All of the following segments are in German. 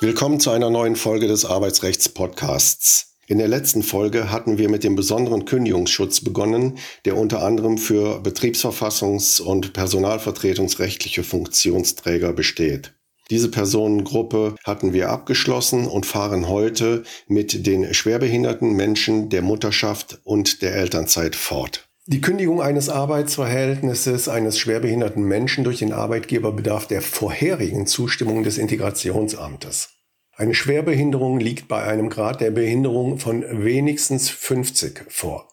Willkommen zu einer neuen Folge des Arbeitsrechts-Podcasts. In der letzten Folge hatten wir mit dem besonderen Kündigungsschutz begonnen, der unter anderem für betriebsverfassungs- und personalvertretungsrechtliche Funktionsträger besteht. Diese Personengruppe hatten wir abgeschlossen und fahren heute mit den schwerbehinderten Menschen der Mutterschaft und der Elternzeit fort. Die Kündigung eines Arbeitsverhältnisses eines schwerbehinderten Menschen durch den Arbeitgeber bedarf der vorherigen Zustimmung des Integrationsamtes. Eine Schwerbehinderung liegt bei einem Grad der Behinderung von wenigstens 50 vor.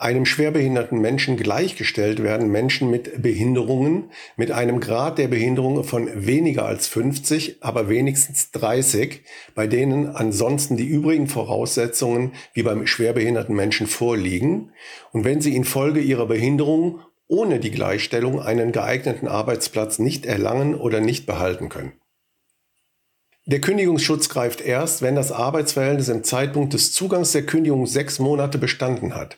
Einem schwerbehinderten Menschen gleichgestellt werden Menschen mit Behinderungen mit einem Grad der Behinderung von weniger als 50, aber wenigstens 30, bei denen ansonsten die übrigen Voraussetzungen wie beim schwerbehinderten Menschen vorliegen und wenn sie infolge ihrer Behinderung ohne die Gleichstellung einen geeigneten Arbeitsplatz nicht erlangen oder nicht behalten können. Der Kündigungsschutz greift erst, wenn das Arbeitsverhältnis im Zeitpunkt des Zugangs der Kündigung sechs Monate bestanden hat.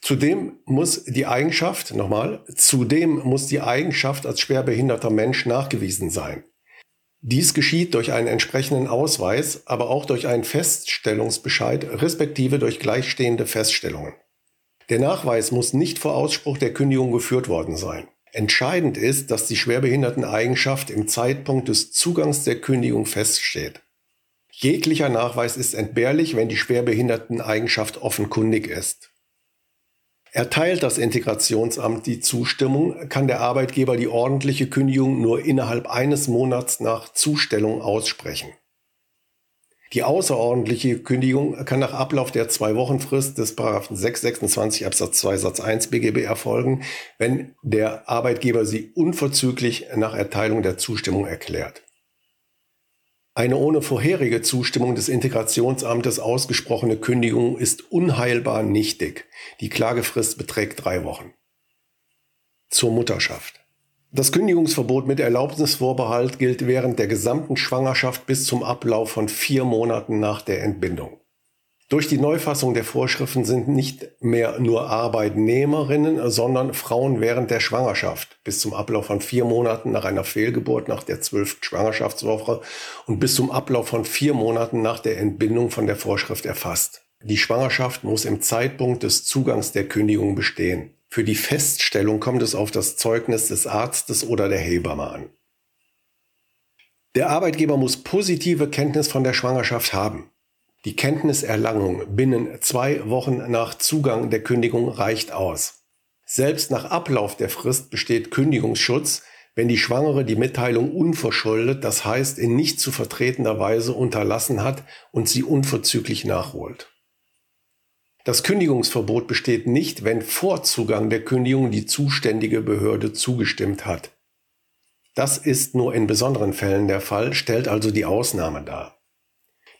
Zudem muss die Eigenschaft, nochmal, zudem muss die Eigenschaft als schwerbehinderter Mensch nachgewiesen sein. Dies geschieht durch einen entsprechenden Ausweis, aber auch durch einen Feststellungsbescheid, respektive durch gleichstehende Feststellungen. Der Nachweis muss nicht vor Ausspruch der Kündigung geführt worden sein. Entscheidend ist, dass die Schwerbehinderteneigenschaft im Zeitpunkt des Zugangs der Kündigung feststeht. Jeglicher Nachweis ist entbehrlich, wenn die Schwerbehinderteneigenschaft offenkundig ist. Erteilt das Integrationsamt die Zustimmung, kann der Arbeitgeber die ordentliche Kündigung nur innerhalb eines Monats nach Zustellung aussprechen. Die außerordentliche Kündigung kann nach Ablauf der Zwei-Wochen-Frist des 626 Absatz 2 Satz 1 BGB erfolgen, wenn der Arbeitgeber sie unverzüglich nach Erteilung der Zustimmung erklärt. Eine ohne vorherige Zustimmung des Integrationsamtes ausgesprochene Kündigung ist unheilbar nichtig. Die Klagefrist beträgt drei Wochen. Zur Mutterschaft. Das Kündigungsverbot mit Erlaubnisvorbehalt gilt während der gesamten Schwangerschaft bis zum Ablauf von vier Monaten nach der Entbindung. Durch die Neufassung der Vorschriften sind nicht mehr nur Arbeitnehmerinnen, sondern Frauen während der Schwangerschaft bis zum Ablauf von vier Monaten nach einer Fehlgeburt nach der zwölften Schwangerschaftswoche und bis zum Ablauf von vier Monaten nach der Entbindung von der Vorschrift erfasst. Die Schwangerschaft muss im Zeitpunkt des Zugangs der Kündigung bestehen. Für die Feststellung kommt es auf das Zeugnis des Arztes oder der Hebamme an. Der Arbeitgeber muss positive Kenntnis von der Schwangerschaft haben. Die Kenntniserlangung binnen zwei Wochen nach Zugang der Kündigung reicht aus. Selbst nach Ablauf der Frist besteht Kündigungsschutz, wenn die Schwangere die Mitteilung unverschuldet, das heißt in nicht zu vertretender Weise unterlassen hat und sie unverzüglich nachholt. Das Kündigungsverbot besteht nicht, wenn vor Zugang der Kündigung die zuständige Behörde zugestimmt hat. Das ist nur in besonderen Fällen der Fall, stellt also die Ausnahme dar.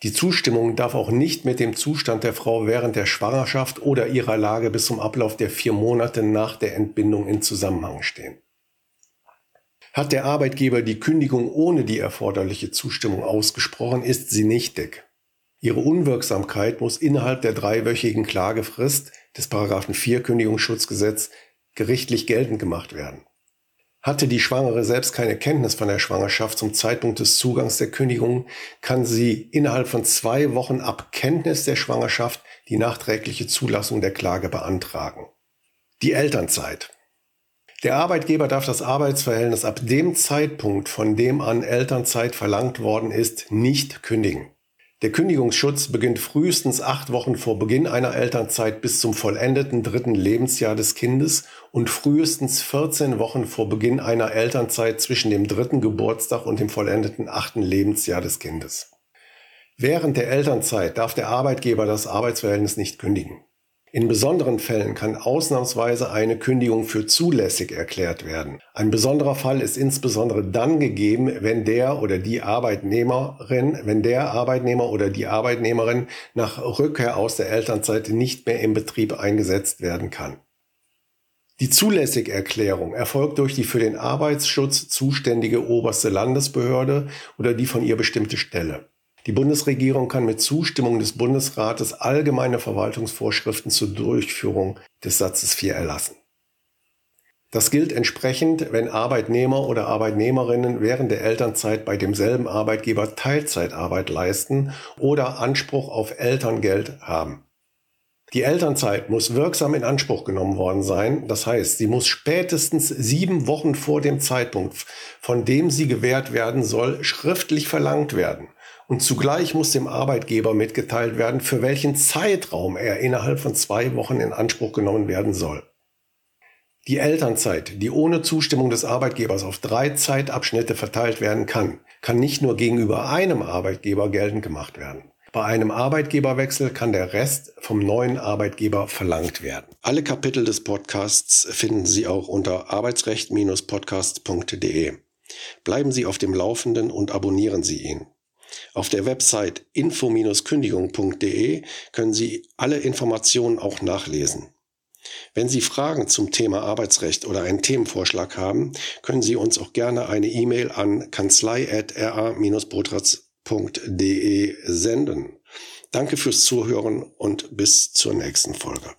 Die Zustimmung darf auch nicht mit dem Zustand der Frau während der Schwangerschaft oder ihrer Lage bis zum Ablauf der vier Monate nach der Entbindung in Zusammenhang stehen. Hat der Arbeitgeber die Kündigung ohne die erforderliche Zustimmung ausgesprochen, ist sie nichtig. Ihre Unwirksamkeit muss innerhalb der dreiwöchigen Klagefrist des Paragraphen 4 Kündigungsschutzgesetz gerichtlich geltend gemacht werden. Hatte die Schwangere selbst keine Kenntnis von der Schwangerschaft zum Zeitpunkt des Zugangs der Kündigung, kann sie innerhalb von zwei Wochen ab Kenntnis der Schwangerschaft die nachträgliche Zulassung der Klage beantragen. Die Elternzeit. Der Arbeitgeber darf das Arbeitsverhältnis ab dem Zeitpunkt, von dem an Elternzeit verlangt worden ist, nicht kündigen. Der Kündigungsschutz beginnt frühestens acht Wochen vor Beginn einer Elternzeit bis zum vollendeten dritten Lebensjahr des Kindes und frühestens 14 Wochen vor Beginn einer Elternzeit zwischen dem dritten Geburtstag und dem vollendeten achten Lebensjahr des Kindes. Während der Elternzeit darf der Arbeitgeber das Arbeitsverhältnis nicht kündigen. In besonderen Fällen kann ausnahmsweise eine Kündigung für zulässig erklärt werden. Ein besonderer Fall ist insbesondere dann gegeben, wenn der oder die Arbeitnehmerin, wenn der Arbeitnehmer oder die Arbeitnehmerin nach Rückkehr aus der Elternzeit nicht mehr im Betrieb eingesetzt werden kann. Die Zulässigerklärung erfolgt durch die für den Arbeitsschutz zuständige oberste Landesbehörde oder die von ihr bestimmte Stelle. Die Bundesregierung kann mit Zustimmung des Bundesrates allgemeine Verwaltungsvorschriften zur Durchführung des Satzes 4 erlassen. Das gilt entsprechend, wenn Arbeitnehmer oder Arbeitnehmerinnen während der Elternzeit bei demselben Arbeitgeber Teilzeitarbeit leisten oder Anspruch auf Elterngeld haben. Die Elternzeit muss wirksam in Anspruch genommen worden sein. Das heißt, sie muss spätestens sieben Wochen vor dem Zeitpunkt, von dem sie gewährt werden soll, schriftlich verlangt werden. Und zugleich muss dem Arbeitgeber mitgeteilt werden, für welchen Zeitraum er innerhalb von zwei Wochen in Anspruch genommen werden soll. Die Elternzeit, die ohne Zustimmung des Arbeitgebers auf drei Zeitabschnitte verteilt werden kann, kann nicht nur gegenüber einem Arbeitgeber geltend gemacht werden. Bei einem Arbeitgeberwechsel kann der Rest vom neuen Arbeitgeber verlangt werden. Alle Kapitel des Podcasts finden Sie auch unter arbeitsrecht-podcast.de. Bleiben Sie auf dem Laufenden und abonnieren Sie ihn. Auf der Website info-kündigung.de können Sie alle Informationen auch nachlesen. Wenn Sie Fragen zum Thema Arbeitsrecht oder einen Themenvorschlag haben, können Sie uns auch gerne eine E-Mail an kanzlei.ra-botratz.de senden. Danke fürs Zuhören und bis zur nächsten Folge.